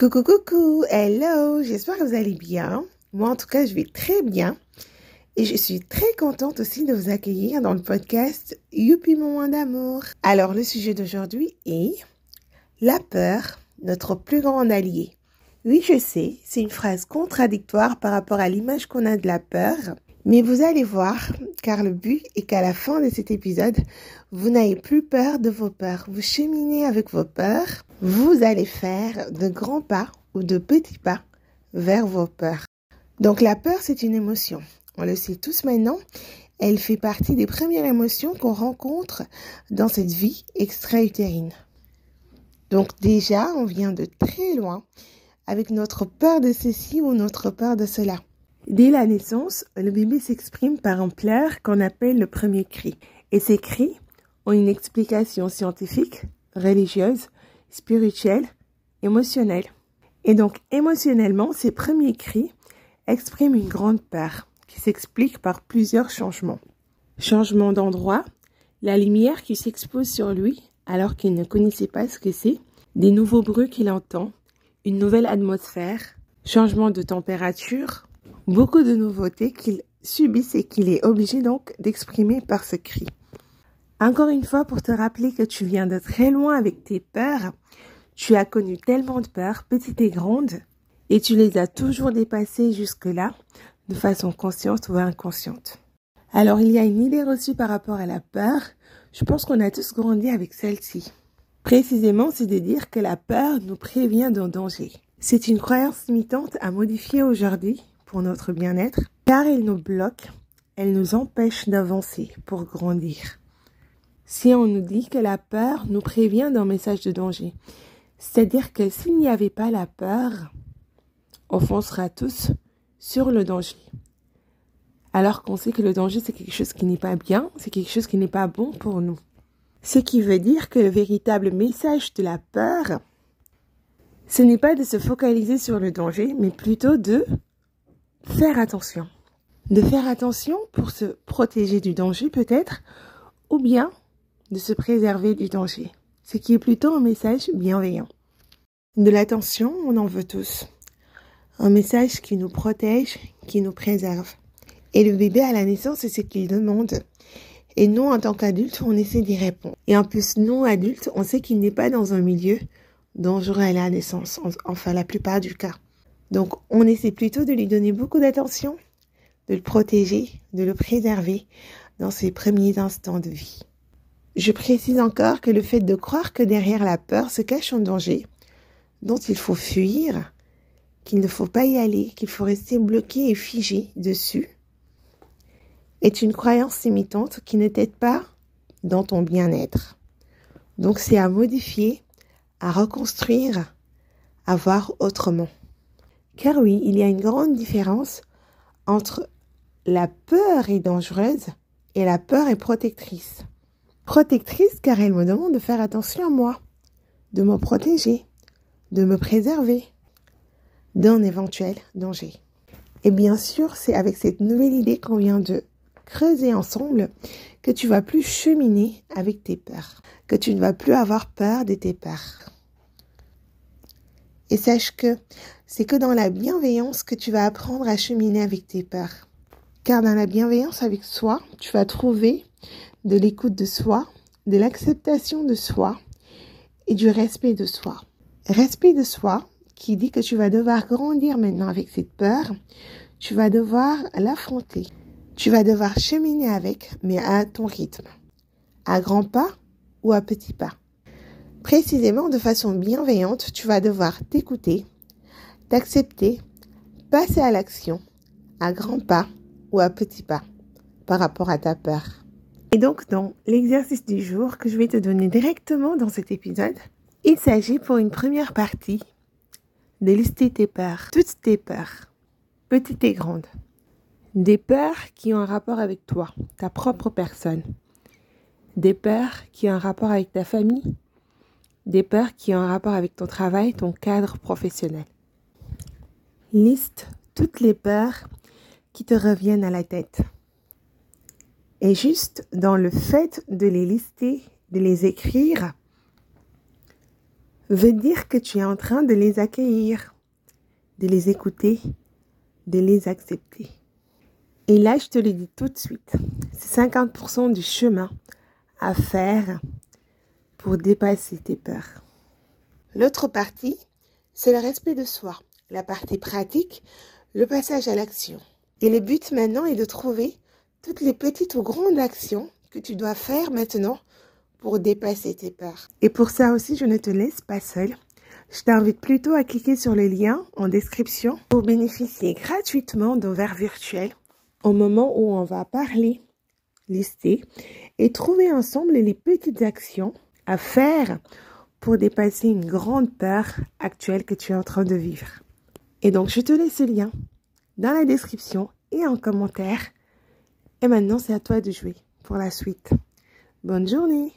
Coucou, coucou, hello, j'espère que vous allez bien. Moi, en tout cas, je vais très bien. Et je suis très contente aussi de vous accueillir dans le podcast Youpi Moment d'amour. Alors, le sujet d'aujourd'hui est la peur, notre plus grand allié. Oui, je sais, c'est une phrase contradictoire par rapport à l'image qu'on a de la peur. Mais vous allez voir, car le but est qu'à la fin de cet épisode, vous n'ayez plus peur de vos peurs. Vous cheminez avec vos peurs vous allez faire de grands pas ou de petits pas vers vos peurs. Donc la peur, c'est une émotion. On le sait tous maintenant. Elle fait partie des premières émotions qu'on rencontre dans cette vie extra-utérine. Donc déjà, on vient de très loin avec notre peur de ceci ou notre peur de cela. Dès la naissance, le bébé s'exprime par un pleur qu'on appelle le premier cri. Et ces cris ont une explication scientifique, religieuse spirituel, émotionnel. Et donc émotionnellement, ces premiers cris expriment une grande peur qui s'explique par plusieurs changements. Changement d'endroit, la lumière qui s'expose sur lui alors qu'il ne connaissait pas ce que c'est, des nouveaux bruits qu'il entend, une nouvelle atmosphère, changement de température, beaucoup de nouveautés qu'il subisse et qu'il est obligé donc d'exprimer par ce cri. Encore une fois, pour te rappeler que tu viens de très loin avec tes peurs, tu as connu tellement de peurs, petites et grandes, et tu les as toujours dépassées jusque-là, de façon consciente ou inconsciente. Alors, il y a une idée reçue par rapport à la peur. Je pense qu'on a tous grandi avec celle-ci. Précisément, c'est de dire que la peur nous prévient d'un danger. C'est une croyance limitante à modifier aujourd'hui pour notre bien-être, car elle nous bloque, elle nous empêche d'avancer pour grandir si on nous dit que la peur nous prévient d'un message de danger. C'est-à-dire que s'il n'y avait pas la peur, on foncera tous sur le danger. Alors qu'on sait que le danger, c'est quelque chose qui n'est pas bien, c'est quelque chose qui n'est pas bon pour nous. Ce qui veut dire que le véritable message de la peur, ce n'est pas de se focaliser sur le danger, mais plutôt de faire attention. De faire attention pour se protéger du danger peut-être, ou bien de se préserver du danger, ce qui est plutôt un message bienveillant. De l'attention, on en veut tous. Un message qui nous protège, qui nous préserve. Et le bébé à la naissance, c'est ce qu'il demande. Et nous, en tant qu'adultes, on essaie d'y répondre. Et en plus, nous, adultes, on sait qu'il n'est pas dans un milieu dangereux à la naissance, enfin la plupart du cas. Donc, on essaie plutôt de lui donner beaucoup d'attention, de le protéger, de le préserver dans ses premiers instants de vie. Je précise encore que le fait de croire que derrière la peur se cache un danger dont il faut fuir, qu'il ne faut pas y aller, qu'il faut rester bloqué et figé dessus, est une croyance limitante qui ne t'aide pas dans ton bien-être. Donc c'est à modifier, à reconstruire, à voir autrement. Car oui, il y a une grande différence entre la peur est dangereuse et la peur est protectrice protectrice car elle me demande de faire attention à moi, de me protéger, de me préserver d'un éventuel danger. Et bien sûr, c'est avec cette nouvelle idée qu'on vient de creuser ensemble que tu vas plus cheminer avec tes peurs, que tu ne vas plus avoir peur de tes peurs. Et sache que c'est que dans la bienveillance que tu vas apprendre à cheminer avec tes peurs. Car dans la bienveillance avec soi, tu vas trouver de l'écoute de soi, de l'acceptation de soi et du respect de soi. Respect de soi qui dit que tu vas devoir grandir maintenant avec cette peur, tu vas devoir l'affronter, tu vas devoir cheminer avec, mais à ton rythme, à grands pas ou à petits pas. Précisément de façon bienveillante, tu vas devoir t'écouter, t'accepter, passer à l'action, à grands pas ou à petits pas par rapport à ta peur. Et donc, dans l'exercice du jour que je vais te donner directement dans cet épisode, il s'agit pour une première partie de lister tes peurs, toutes tes peurs, petites et grandes. Des peurs qui ont un rapport avec toi, ta propre personne. Des peurs qui ont un rapport avec ta famille. Des peurs qui ont un rapport avec ton travail, ton cadre professionnel. Liste toutes les peurs qui te reviennent à la tête. Et juste dans le fait de les lister, de les écrire, veut dire que tu es en train de les accueillir, de les écouter, de les accepter. Et là, je te le dis tout de suite, c'est 50% du chemin à faire pour dépasser tes peurs. L'autre partie, c'est le respect de soi. La partie pratique, le passage à l'action. Et le but maintenant est de trouver toutes les petites ou grandes actions que tu dois faire maintenant pour dépasser tes peurs. Et pour ça aussi, je ne te laisse pas seule. Je t'invite plutôt à cliquer sur le lien en description pour bénéficier gratuitement d'un verre virtuel au moment où on va parler, lister et trouver ensemble les petites actions à faire pour dépasser une grande peur actuelle que tu es en train de vivre. Et donc, je te laisse le lien dans la description et en commentaire. Et maintenant, c'est à toi de jouer pour la suite. Bonne journée